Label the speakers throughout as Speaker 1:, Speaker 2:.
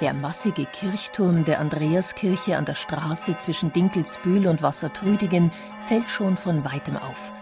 Speaker 1: Der massige Kirchturm der Andreaskirche an der Straße zwischen Dinkelsbühl und Wassertrüdigen fällt schon von weitem auf.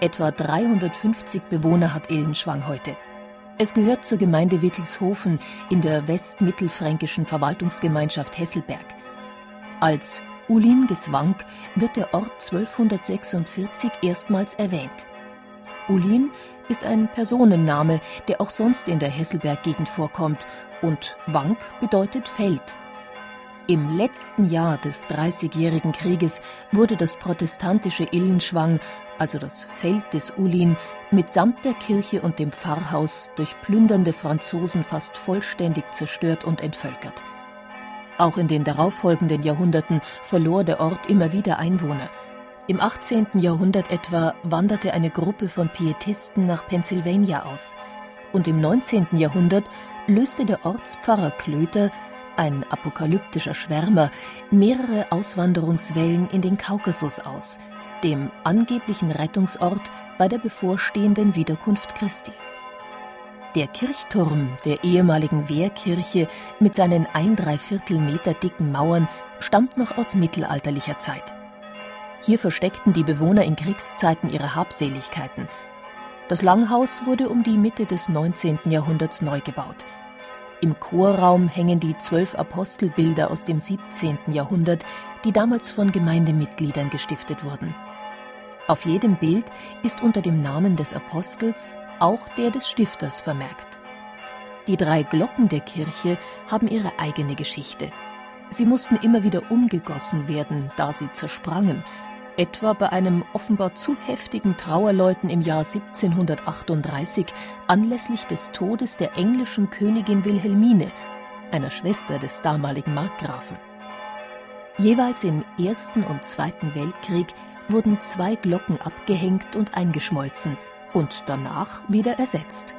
Speaker 1: Etwa 350 Bewohner hat Illenschwang heute. Es gehört zur Gemeinde Wittelshofen in der westmittelfränkischen Verwaltungsgemeinschaft Hesselberg. Als Ulin-Geswank wird der Ort 1246 erstmals erwähnt. Ulin ist ein Personenname, der auch sonst in der Hesselberg-Gegend vorkommt, und Wank bedeutet Feld. Im letzten Jahr des Dreißigjährigen Krieges wurde das protestantische Illenschwang, also das Feld des Ulin, mitsamt der Kirche und dem Pfarrhaus durch plündernde Franzosen fast vollständig zerstört und entvölkert. Auch in den darauffolgenden Jahrhunderten verlor der Ort immer wieder Einwohner – im 18. Jahrhundert etwa wanderte eine Gruppe von Pietisten nach Pennsylvania aus. Und im 19. Jahrhundert löste der Ortspfarrer Klöter, ein apokalyptischer Schwärmer, mehrere Auswanderungswellen in den Kaukasus aus, dem angeblichen Rettungsort bei der bevorstehenden Wiederkunft Christi. Der Kirchturm der ehemaligen Wehrkirche mit seinen ein Dreiviertel Meter dicken Mauern stammt noch aus mittelalterlicher Zeit. Hier versteckten die Bewohner in Kriegszeiten ihre Habseligkeiten. Das Langhaus wurde um die Mitte des 19. Jahrhunderts neu gebaut. Im Chorraum hängen die zwölf Apostelbilder aus dem 17. Jahrhundert, die damals von Gemeindemitgliedern gestiftet wurden. Auf jedem Bild ist unter dem Namen des Apostels auch der des Stifters vermerkt. Die drei Glocken der Kirche haben ihre eigene Geschichte. Sie mussten immer wieder umgegossen werden, da sie zersprangen etwa bei einem offenbar zu heftigen Trauerläuten im Jahr 1738 anlässlich des Todes der englischen Königin Wilhelmine, einer Schwester des damaligen Markgrafen. Jeweils im Ersten und Zweiten Weltkrieg wurden zwei Glocken abgehängt und eingeschmolzen und danach wieder ersetzt.